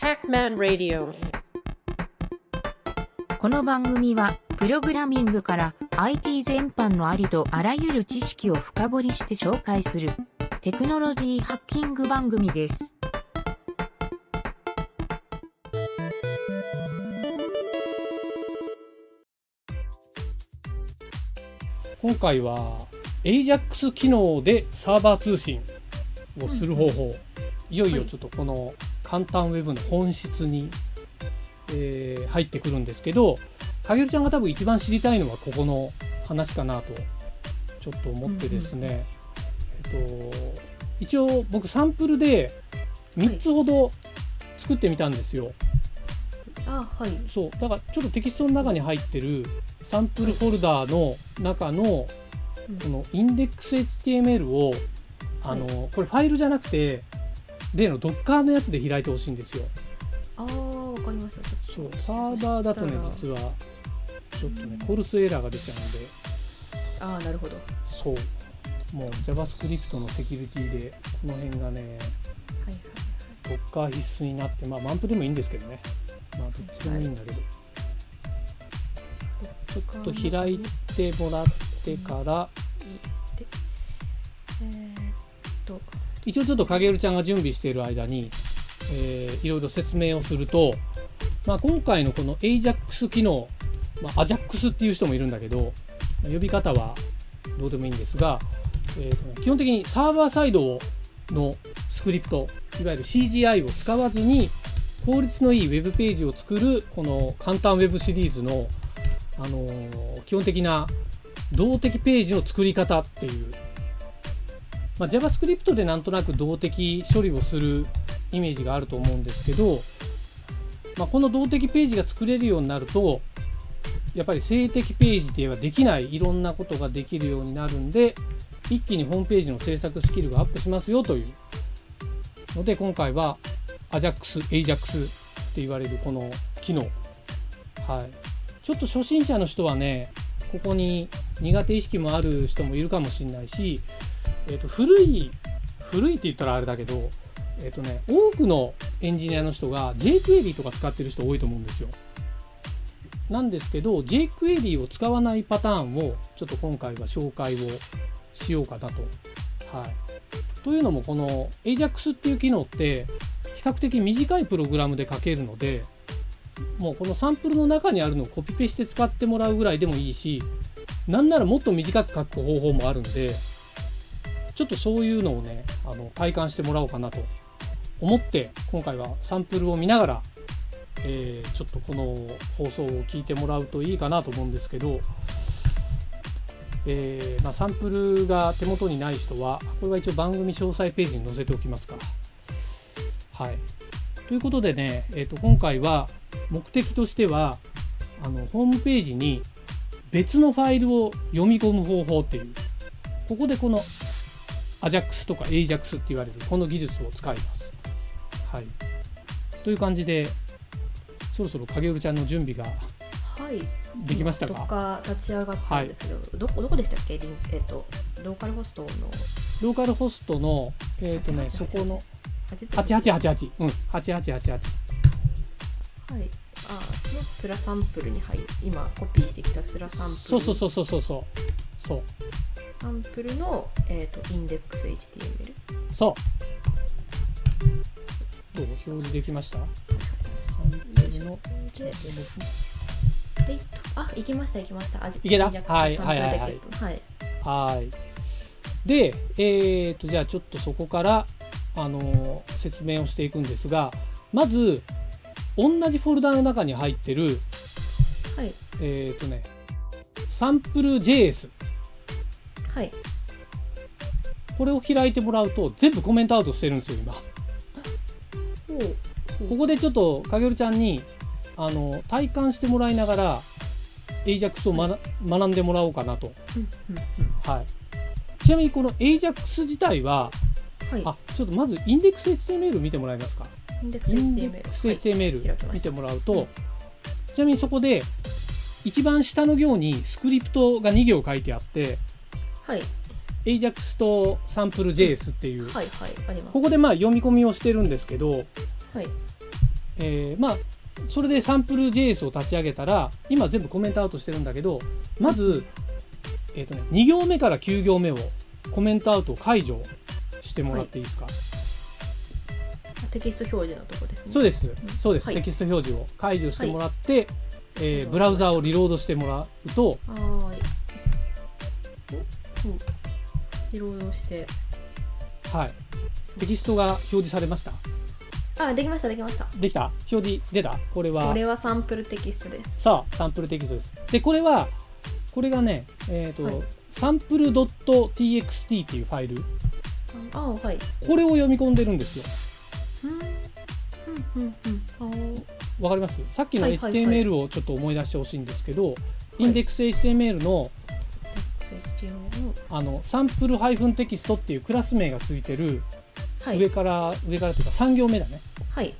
Hackman Radio. この番組は、プログラミングから IT 全般のありとあらゆる知識を深掘りして紹介するテクノロジーハッキング番組です。今回は AJAX 機能でサーバー通信をする方法、いよいよちょっとこの簡単ウェブの本質に、えー入ってくるんですけど影るちゃんが多分一番知りたいのはここの話かなとちょっと思ってですね、えっと一応僕サンプルで3つほど作ってみたんですよ。あはい。そう。だからちょっとテキストの中に入ってるサンプルフォルダーの中のこのインデックス HTML をあの、これファイルじゃなくて例の Docker のやつで開いてほしいんですよ。ああわかりました。ちそうサーバーだとね実はちょっとねコルスエラーが出ちゃうんで。ああなるほど。そう。もう JavaScript のセキュリティでこの辺がねはいはい Docker 必須になってまあマンプでもいいんですけどね。まあどっちでもいいんだけど、ちょっと開いてもらってからでえー、っと一応ちょっと影るちゃんが準備している間に、えーいろいろ説明をすると、まあ、今回のこの AJAX 機能、まあ、AJAX っていう人もいるんだけど呼び方はどうでもいいんですが、えーと基本的にサーバーサイドのスクリプトいわゆる CGI を使わずに効率のいいウェブページを作るこの簡単ウェブシリーズの、あのー基本的な動的ページの作り方っていうまあ、JavaScript でなんとなく動的処理をするイメージがあると思うんですけど、まあ、この動的ページが作れるようになるとやっぱり静的ページではできないいろんなことができるようになるんで一気にホームページの制作スキルがアップしますよという。ので今回は AJAX、AJAX って言われるこの機能、はい、ちょっと初心者の人はねここに苦手意識もある人もいるかもしれないしえー、と古い古いって言ったらあれだけど、えーとね、多くのエンジニアの人が jQuery とか使ってる人多いと思うんですよ。なんですけど jQuery を使わないパターンをちょっと今回は紹介をしようかなと。はい、というのもこの AJAX っていう機能って比較的短いプログラムで書けるのでもうこのサンプルの中にあるのをコピペして使ってもらうぐらいでもいいしなんならもっと短く書く方法もあるんでちょっとそういうのをねあの体感してもらおうかなと。思って今回はサンプルを見ながら、えーちょっとこの放送を聞いてもらうといいかなと思うんですけど、えーまあ、サンプルが手元にない人はこれは一応番組詳細ページに載せておきますから。はい、ということでね、えー、と今回は目的としてはあのホームページに別のファイルを読み込む方法っていう。ここでこの AJAX とか AJAX って言われるこの技術を使います。はい。という感じで、そろそろ影るちゃんの準備がはい。できましたどっかか立ち上がったんですけど、どこどこでしたっけ？えっ、とローカルホストの。ローカルホストの、えっ、とね、そこの88 8888、うん、8888。はい。あのスラサンプルに入今コピーしてきたスラサンプル。そうそうそうそうそう。そう。サンプルの、えー、とインデックス HTML そう。どう？表示できました？サンプルのではい。あ行きました行きました。あいけた？はいはいはいはい。はい。はい。で、えー、と、じゃあちょっとそこから、あのー説明をしていくんですが、まず、同じフォルダの中に入ってる、はい。えー、とね、サンプル JS。はい。これを開いてもらうと、全部コメントアウトしてるんですよ、今。ここでちょっと、かげるちゃんに、あの、体感してもらいながら、AJAX を学学んでもらおうかなと。はい。ちなみにこの AJAX 自体は、はい。あ、ちょっとまずインデックス HTML 見てもらえますか。インデックス HTML 見てもらうと、ちなみにそこで一番下の行にスクリプトが2行書いてあって、はい、AJAX とサンプル JS っていう、はいはいあります。ここでまあ読み込みをしてるんですけど、はい。えーまあそれでサンプル JS を立ち上げたら今全部コメントアウトしてるんだけどまず、えーとね、2行目から9行目をコメントアウトを解除してもらっていいですか、テキスト表示のとこですね。そうです、そうです、はい。テキスト表示を解除してもらって、えありがとうござい。ますーブラウザをリロードしてもらうとはーい。おうんリロードして。はい。テキストが表示されました？あできましたできました。できた？表示出た？これは。これはサンプルテキストです。さあサンプルテキストです。でこれはこれがねえっ、と、はい。サンプル .txt っていうファイル。あはい。これを読み込んでるんですよ。うん。うんうんうん。あわかります？さっきの HTML をちょっと思い出してほしいんですけど、い。インデックス HTML のあのサンプルテキストっていうクラス名がついてるはい。上から、上からというか3行目だね。はい。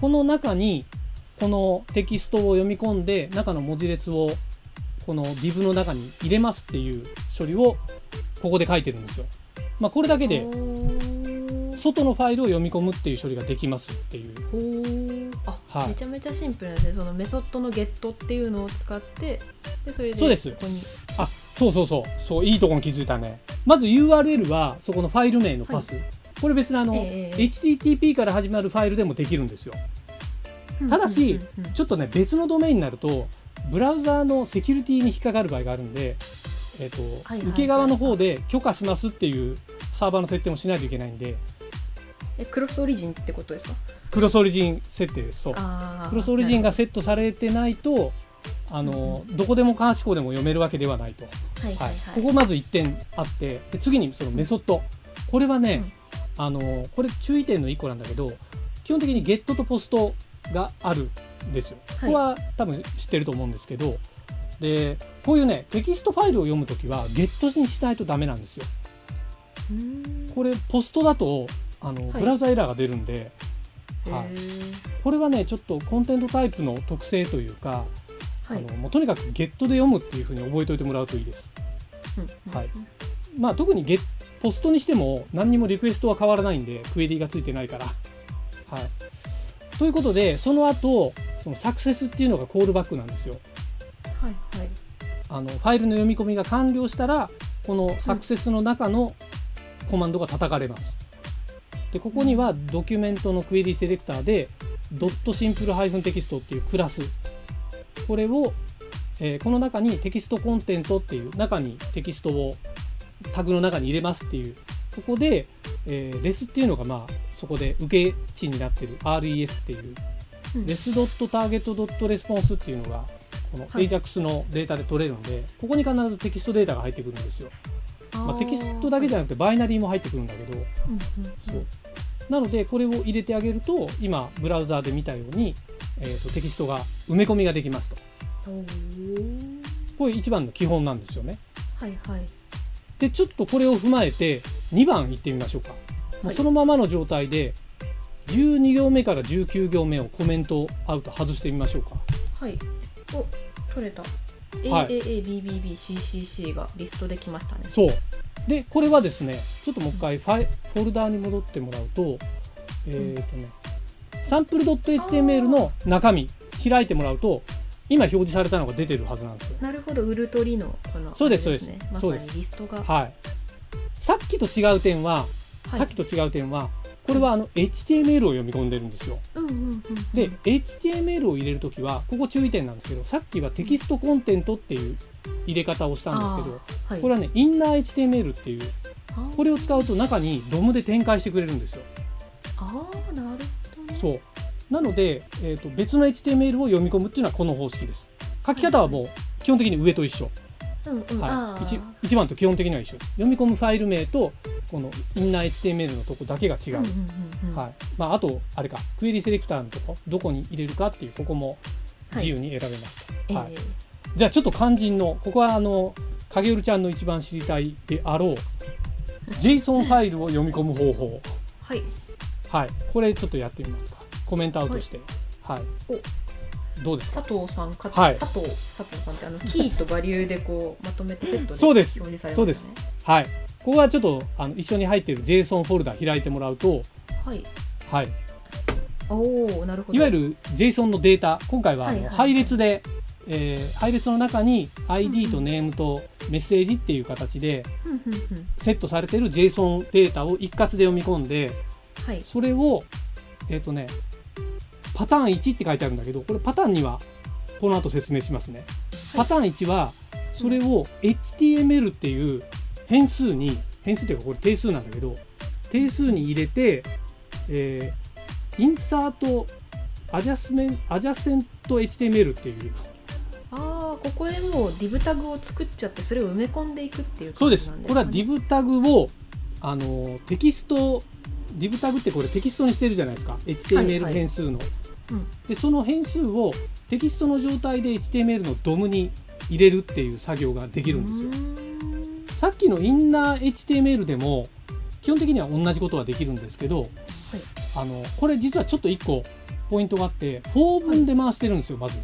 この中にこのテキストを読み込んで中の文字列をこの div の中に入れますっていう処理をここで書いてるんですよ。まあ、これだけで外のファイルを読み込むっていう処理ができますっていう。あ、はい。めちゃめちゃシンプルですね。そのメソッドのゲットっていうのを使ってでそれでそうです。ここに。あそうそうそう。そういいところに気づいたね。まず URL はそこのファイル名のパス。これ別にあの、ええ HTTP から始まるファイルでもできるんですよ。ただしちょっとね別のドメインになるとブラウザーのセキュリティに引っかかる場合があるんで、えっとはいはいはい受け側の方で許可しますっていうサーバーの設定もしないといけないんで。えクロスオリジンってことですか？クロスオリジン設定です。そう。クロスオリジンながセットされてないとあの、どこでも監視項でも読めるわけではないと、はいははい。いはい。ここまず1点あってで次にそのメソッド。これはね、あのこれ注意点の1個なんだけど基本的にゲットとポストがあるんですよ。こはい。こは多分知ってると思うんですけどでこういうねテキストファイルを読むときはゲットにしないとダメなんですよ。うーん。これポストだとあの、はい。ブラウザエラーが出るんで、はい。へー。これはねちょっとコンテントタイプの特性というか、はいあのもうとにかくゲットで読むっていうふうに覚えておいてもらうといいです。うんはいまあ特にゲッポストにしても何にもリクエストは変わらないんでクエリがついてないから。はい、ということでその後そのサクセスっていうのがコールバックなんですよ。はいはいあのファイルの読み込みが完了したらこのサクセスの中のコマンドが叩かれます。でここにはドキュメントのクエリセレクターでドットシンプルハイフンテキストっていうクラスこれを、えーこの中にテキストコンテントっていう中にテキストをタグの中に入れますっていうここで、えーレスっていうのがまあそこで受け値になってる RES っていううん。レスドットターゲットドットレスポンスっていうのがこのはい。AJAX のデータで取れるんで、ここに必ずテキストデータが入ってくるんですよ。まあ、テキストだけじゃなくてバイナリーも入ってくるんだけど、そう。なのでこれを入れてあげると今ブラウザーで見たように、えー、とテキストが埋め込みができますとこれ一番の基本なんですよね。はいはいでちょっとこれを踏まえて2番いってみましょうか。はいそのままの状態で12行目から19行目をコメントアウト外してみましょうか。はいお取れたはい AAABBBCCC がリストできましたねそう。で、これはですね、ちょっともう一回ファイフォルダーに戻ってもらうと、えっ、とね、サンプル .html の中身開いてもらうと、今表示されたのが出てるはずなんですよ。なるほどウルトリのこのそうですそうです。にリストが。はい。さっきと違う点は、はい。さっきと違う点は、これはあの HTML を読み込んでるんですよ。で、HTML を入れるときは、ここ注意点なんですけど、さっきはテキストコンテントっていう入れ方をしたんですけど、はい。これはね、インナー HTML っていう、これを使うと中に DOM で展開してくれるんですよ。あーなるほどねそう。なので、えー、と別の HTML を読み込むっていうのはこの方式です。書き方はもう基本的に上と一緒。うんうんあはい、ー一一番と基本的には一緒です。読み込むファイル名とこのインナー HTML のとこだけが違う。はいまあ、あと、あれか、クエリセレクターのとこ、どこに入れるかっていう、ここも自由に選べます。えはいーじゃあ、ちょっと肝心の、ここはあの、影るちゃんの一番知りたいであろう、JSON ファイルを読み込む方法。はいはい、これちょっとやってみますか。コメントアウトして。はい。どうですか？佐藤さんか、はい。佐藤佐藤さんってあのキーとバリューでこうまとめてセットでそうです。表示されそうです。ますねはい。ここはちょっとあの一緒に入っている JSON フォルダ開いてもらうと、はい。はい。おおなるほど。いわゆる JSON のデータ今回は配列で、えー配列の中に ID とネームとメッセージっていう形でセットされてる JSON データを一括で読み込んではい。それをえっ、とねパターン1って書いてあるんだけどこれパターン2はこの後説明しますね。パターン1はそれを HTML っていう変数に変数っていうかこれ定数なんだけど定数に入れて、えーインサートアジャスメンアジャセント HTML っていう。ああここでもう div タグを作っちゃってそれを埋め込んでいくっていうそうで感じなんすこれは div タグをあのテキスト div タグってこれテキストにしてるじゃないですか。HTML はい。変数の、うん。でその変数をテキストの状態で HTML の DOM に入れるっていう作業ができるんですよ。よさっきのインナー HTML でも基本的には同じことはできるんですけど、あのこれ実はちょっと1個ポイントがあって4分で回してるんですよまず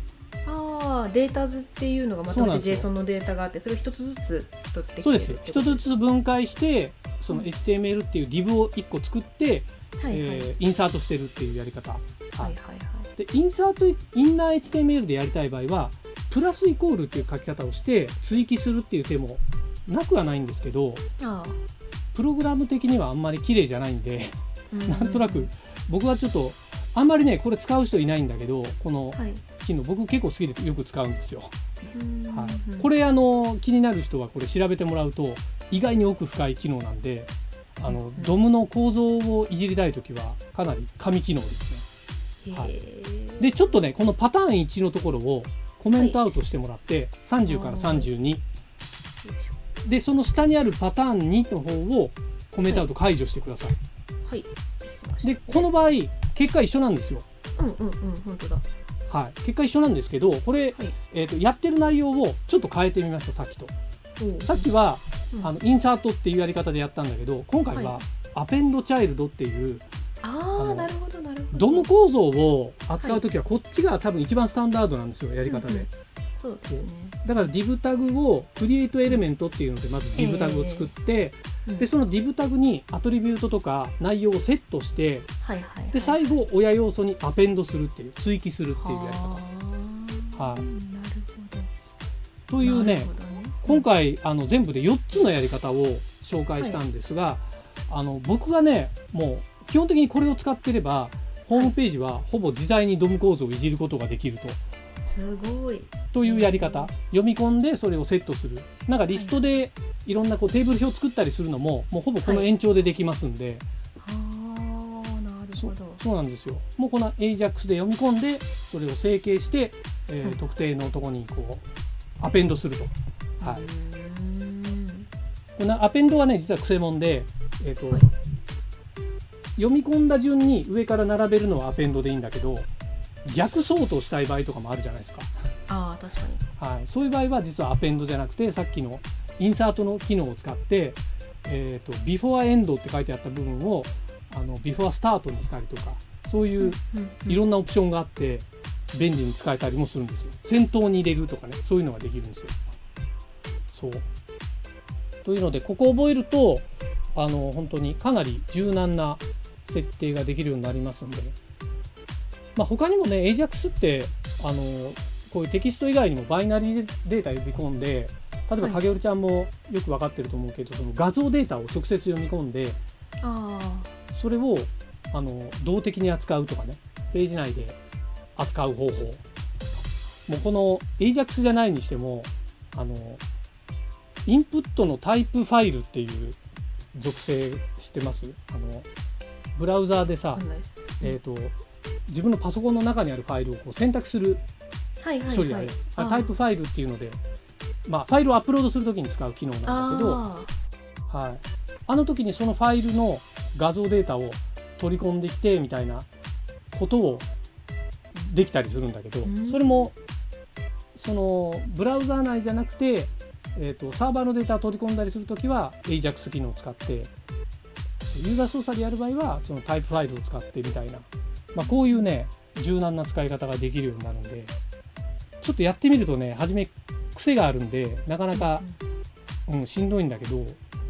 ああデータ図っていうのがまとめて JSON のデータがあってそれを一つずつ取ってきてそうです。一つずつ分解してそのうん HTML っていう div を1個作って、はいはい、えーインサートしてるっていうやり方、はいはいはい。でインサートインナー HTML でやりたい場合はプラスイコールっていう書き方をして追記するっていう手もなくはないんですけどあプログラム的にはあんまり綺麗じゃないんであなんとなく僕はちょっとあんまりねこれ使う人いないんだけどこのはい。機能僕結構好きでよく使うんですよ、うん。はい、これあの気になる人はこれ調べてもらうと意外に奥深い機能なんであの DOM の構造をいじりたい時はかなり神機能ですね。はい。でちょっとねこのパターン1のところをコメントアウトしてもらって、30から32でその下にあるパターン2の方をコメントアウト解除してください、はい。でこの場合結果一緒なんですよ。うんうんうん本当だ。はい、結果一緒なんですけどこれ、はい。えー、とやってる内容をちょっと変えてみましたさっきと。さっきは、うん。あのインサートっていうやり方でやったんだけど今回は、はい。アペンドチャイルドっていうああなるほどなるほど。ドム構造を扱う時はこっちが多分一番スタンダードなんですよやり方で、うんうんそうですね。だから div タグをクリエイトエレメントっていうのでまず div タグを作って、うん。でその div タグにアトリビュートとか内容をセットしてはいはいはい。で最後親要素にアペンドするっていう追記するっていうやり方。はい。というねね。今回あの全部で4つのやり方を紹介したんですが、あの僕がねもう基本的にこれを使ってればホームページはほぼ自在にドム構造をいじることができると。すごいというやり方。読み込んでそれをセットする。なんかリストでいろんなこうテーブル表作ったりするのももうほぼこの延長でできますんで、ああなるほど。そうなんですよ。もうこの AJAX で読み込んでそれを整形して、えーうん特定のところにこう append すると。はい。この append はね実はくせもんで、えーとはい。読み込んだ順に上から並べるのは append でいいんだけど逆ソートしたい場合とかもあるじゃないですか、ああ確かに。はい、そういう場合は実は append じゃなくてさっきの insert の機能を使って、えー、と before end って書いてあった部分をあの before start にしたりとかそういういろんなオプションがあって便利に使えたりもするんですよ。先頭に入れるとかねそういうのができるんですよ。そう。というのでここを覚えるとあの本当にかなり柔軟な設定ができるようになりますんで、まあ、他にもね AJAX ってあのこういうテキスト以外にもバイナリーデータ呼び込んで例えばはい。影織ちゃんもよく分かってると思うけどその画像データを直接読み込んであそれをあの動的に扱うとかねページ内で扱う方法。もうこの AJAX じゃないにしてもあのインプットのタイプファイルっていう属性知ってます？あのブラウザーであさえー、と自分のパソコンの中にあるファイルをこう選択するはいはい処理あタイプファイルっていうので、まあ、ファイルをアップロードするときに使う機能なんだけどあはい、あの時にそのファイルの画像データを取り込んできてみたいなことをできたりするんだけどうん。それもそのブラウザー内じゃなくて、えー、とサーバーのデータを取り込んだりするときは AJAX 機能を使ってユーザー操作でやる場合はそのタイプファイルを使ってみたいな、まあ、こういうね柔軟な使い方ができるようになるんでちょっとやってみるとね初め癖があるんでなかなかーうん、しんどいんだけど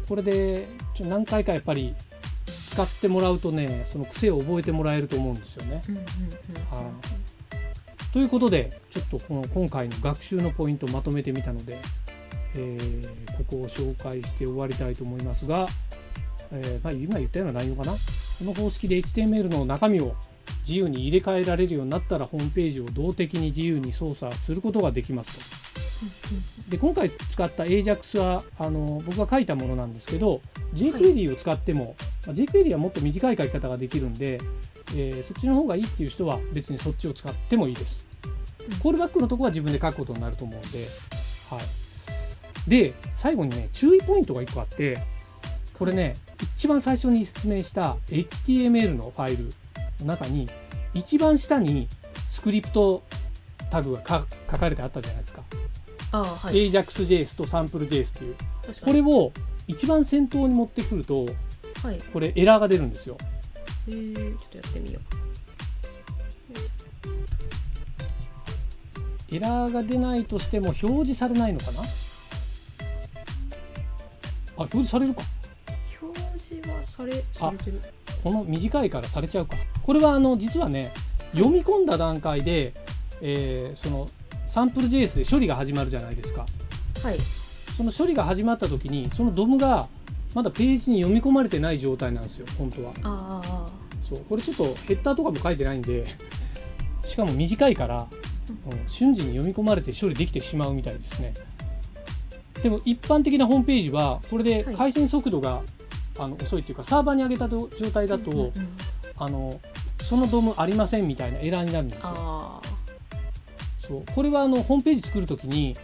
これでちょ何回かやっぱり使ってもらうとねその癖を覚えてもらえると思うんですよね。はい。ということでちょっとこの今回の学習のポイントをまとめてみたので、えーここを紹介して終わりたいと思いますが、えーまあ、今言ったような内容かな。この方式で HTML の中身を自由に入れ替えられるようになったらホームページを動的に自由に操作することができますと。で今回使った AJAX はあの僕が書いたものなんですけど jQuery を使っても、まあ jQuery はもっと短い書き方ができるんで、えーそっちの方がいいっていう人は別にそっちを使ってもいいです。コールバックのとこは自分で書くことになると思うんで、はい、で最後にね注意ポイントが1個あってこれね一番最初に説明した HTML のファイル中に一番下にスクリプトタグがか書かれてあったじゃないですか。ああはい。AJAX.js と SampleJS っていう。これを一番先頭に持ってくるとはい。これエラーが出るんですよ。えー、ちょっとやってみよエラーが出ないとしても表示されないのかな？あ表示されるか。う表示はされされてるこの短いからされちゃうか。これはあの実はね読み込んだ段階で、えーそのサンプル JS で処理が始まるじゃないですか。はい。その処理が始まった時にその DOM がまだページに読み込まれてない状態なんですよ本当は。ああそう。これちょっとヘッダーとかも書いてないんでしかも短いから、うん。瞬時に読み込まれて処理できてしまうみたいですね。でも一般的なホームページはこれではい。回線速度が、あの遅いっていうかサーバーに上げた状態だと、うんうんうんあのその DOM ありませんみたいなエラーになるんですよ。あそう。これはあのホームページ作るときに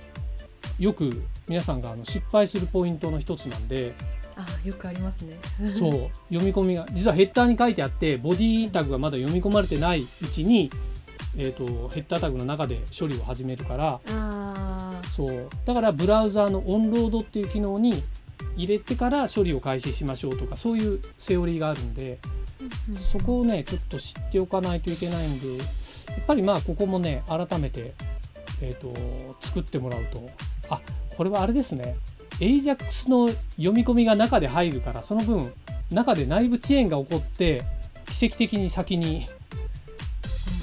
よく皆さんがあの失敗するポイントの一つなんであよくありますね。そう。読み込みが実はヘッダーに書いてあってボディタグがまだ読み込まれてないうちに、えー、とヘッダータグの中で処理を始めるからそう。だからブラウザーのオンロードっていう機能に入れてから処理を開始しましょうとかそういうセオリーがあるんでそこをねちょっと知っておかないといけないんでやっぱりまあここもね改めて、えー、と作ってもらうと。あこれはあれですね。AJAX の読み込みが中で入るからその分中で内部遅延が起こって奇跡的に先に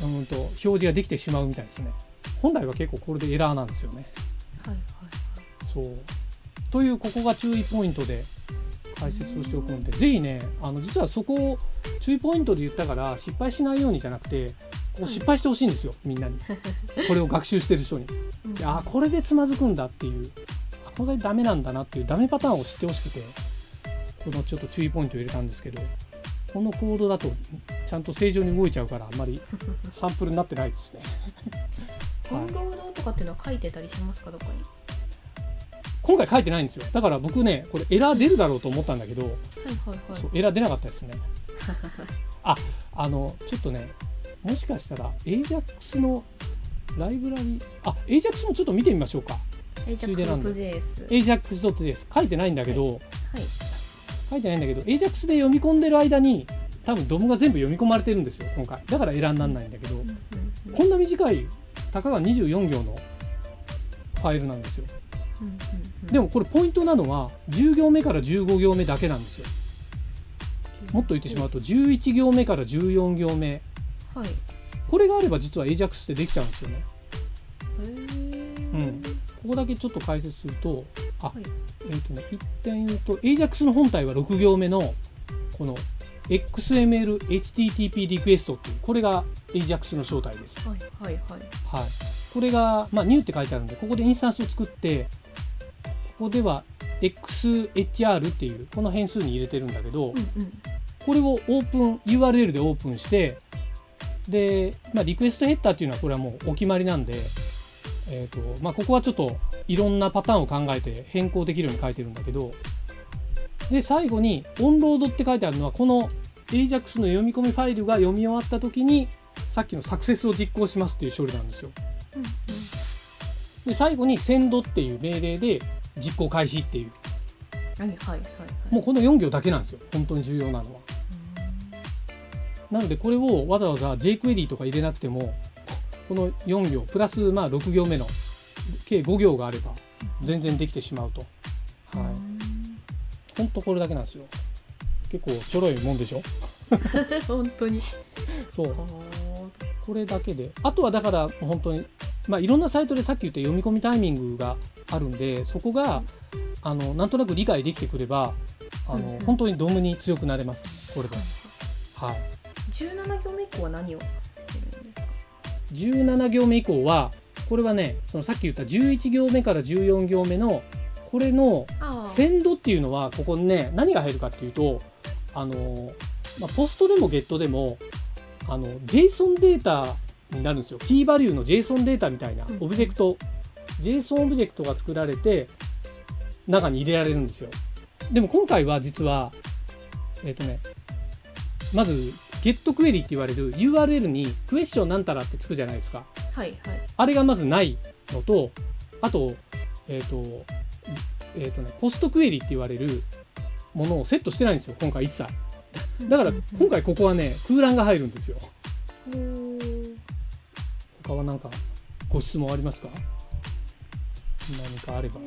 うんと表示ができてしまうみたいですね。本来は結構これでエラーなんですよね。はいはい。そうというここが注意ポイントで解説をしておくのでぜひねあの実はそこを注意ポイントで言ったから失敗しないようにじゃなくてこう失敗してほしいんですよみんなに。これを学習してる人に。うあこれでつまずくんだっていうあこれでダメなんだなっていうダメパターンを知ってほしくてこのちょっと注意ポイントを入れたんですけどこのコードだとちゃんと正常に動いちゃうからあんまりサンプルになってないですね。オンロードとかっていうのは書いてたりしますかどっかに？今回書いてないんですよ。だから僕ねこれエラー出るだろうと思ったんだけどはいはいはい。そうエラー出なかったですね。ああのちょっとねもしかしたら AJAX のライブラリあ AJAX もちょっと見てみましょうか。AJAX.js AJAX.js 書いてないんだけど、はい。書いてないんだけど AJAX で読み込んでる間に多分 DOM が全部読み込まれてるんですよ今回。だからエラーにならないんだけど、うんうんうん。こんな短いたかが24行のファイルなんですよ。うんでもこれポイントなのは10行目から15行目だけなんですよ。もっと言ってしまうと11行目から14行目。はい。これがあれば実は AJAX ってできちゃうんですよね。うん。ここだけちょっと解説するとあ、はい。えっ、とね一点言うと AJAX の本体は6行目のこの XML HTTP リクエストっていうこれが AJAX の正体です。はいはいはい。はい、これが、まあ、ニューって書いてあるんでここでインスタンスを作ってここでは XHR っていうこの変数に入れてるんだけど、うんうんこれをオープン URL でオープンしてで、まあ、リクエストヘッダーっていうのはこれはもうお決まりなんで、えーとまあ、ここはちょっといろんなパターンを考えて変更できるように書いてるんだけどで最後にオンロードって書いてあるのはこの AJAX の読み込みファイルが読み終わった時にさっきのサクセスを実行しますっていう処理なんですよ。うんうんで最後に send っていう命令で実行開始っていう。はいはいはいはい。もうこの4行だけなんですよ。本当に重要なのは。なのでこれをわざわざ jQuery とか入れなくてもこの4行プラスまあ6行目の計5行があれば全然できてしまうと。はい。本当これだけなんですよ。結構ちょろいもんでしょ？本当に。そう。あこれだけで。あとはだから本当にまあいろんなサイトでさっき言った読み込みタイミングがあるんでそこがあのなんとなく理解できてくればあの、うんうん。本当にドームに強くなれます。これで。はい。17行目以降は何をしてるんですか？17行目以降はこれはねそのさっき言った11行目から14行目のこれのあセンドっていうのはここにね何が入るかっていうとあの、まあ、ポストでもゲットでもあの JSON データになるんですよ。キーバリューの JSON データみたいなうん。オブジェクト、JSON オブジェクトが作られて中に入れられるんですよ。でも今回は実はえっ、とねまず get クエリって言われる URL にクエスチョンなんたらってつくじゃないですか。はいはい。あれがまずないのと、あと、えっ、と、えっ、とね、ポストクエリって言われるものをセットしてないんですよ、今回一切。だから、今回ここはね、空欄が入るんですよ。他は何かご質問ありますか？何かあれば。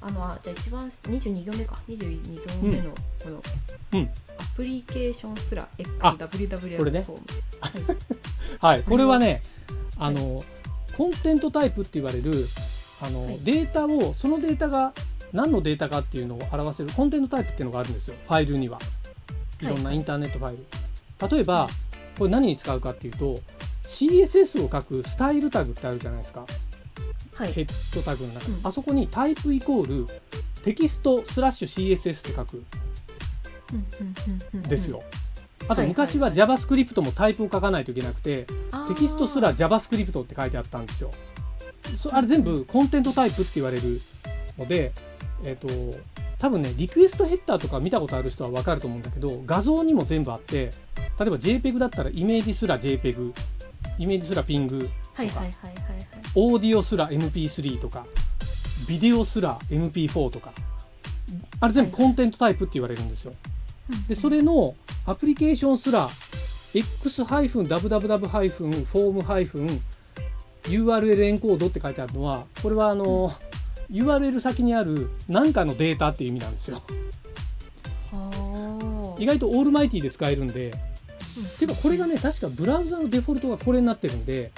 あのあじゃあ一番22行目か。22行目のこの、うん。アプリケーションすらあ XWWW これね。フォーム。はい、これはね、あの、コンテントタイプって言われる、あの、はい。データを、そのデータが何のデータかっていうのを表せるコンテントタイプっていうのがあるんですよ、ファイルには。い。ろんなインターネットファイル。例えば、これ何に使うかっていうと、CSS を書くスタイルタグってあるじゃないですか。はい。ヘッドタグの中に、うん。あそこにタイプイコールテキストスラッシュ CSS って書く。んですよ。あとはい昔は JavaScript もタイプを書かないといけなくて、テキストすら JavaScript って書いてあったんですよ。そあれ全部コンテントタイプって言われるので、えっ、と、多分ね、リクエストヘッダーとか見たことある人はわかると思うんだけど、画像にも全部あって、例えば JPEG だったらイメージすら JPEG、イメージすらピング、はいはいはいはいはい。オーディオすら MP3 とか、ビデオすら MP4 とか、あれ全部コンテントタイプって言われるんですよ。で、それのアプリケーションすら x-www-form-URL エンコードって書いてあるのは、これはあの、URL 先にある何かのデータっていう意味なんですよ。意外とオールマイティで使えるんで、っていうかこれがね、確かブラウザのデフォルトがこれになってるんで、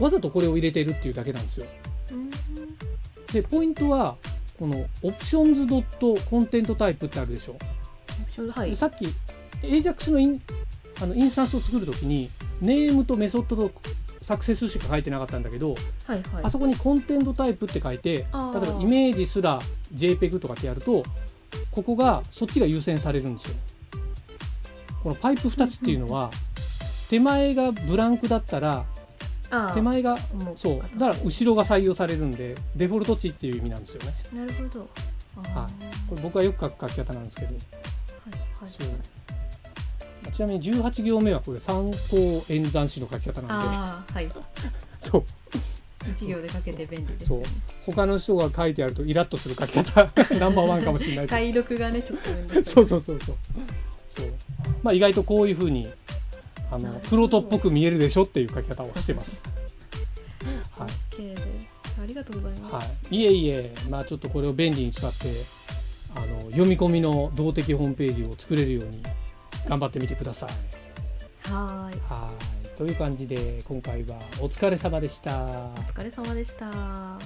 わざとこれを入れてるっていうだけなんですよ。うん。で、ポイントは、この options dot content type ってあるでしょ。ちょうどはい。でさっき AJAX のインあのインスタンスを作るときに name と method と success しか書いてなかったんだけど、はいはい。あそこに content type って書いて例えばイメージすら JPEG とかってやるとここがそっちが優先されるんですよこのパイプ2つっていうのは手前がブランクだったら手前がそうだから後ろが採用されるんでデフォルト値っていう意味なんですよね。なるほど。はい。これ僕がよく書く書き方なんですけど。はいはい。ちなみに18行目はこれ参考演算子の書き方なんで。はい。そう。一行でかけて便利ですそう。他の人が書いてあるとイラッとする書き方 ナンバーワンかもしれないです。解読がねちょっとそうそうそうそうまあ意外とこういうふうにあのプロトっぽく見えるでしょっていう書き方をしてます。はい。OK です。ありがとうございます、はい、いえいえ、まあ、ちょっとこれを便利に使ってあの読み込みの動的ホームページを作れるように頑張ってみてください。はーい。はい。という感じで今回はお疲れ様でした。お疲れ様でした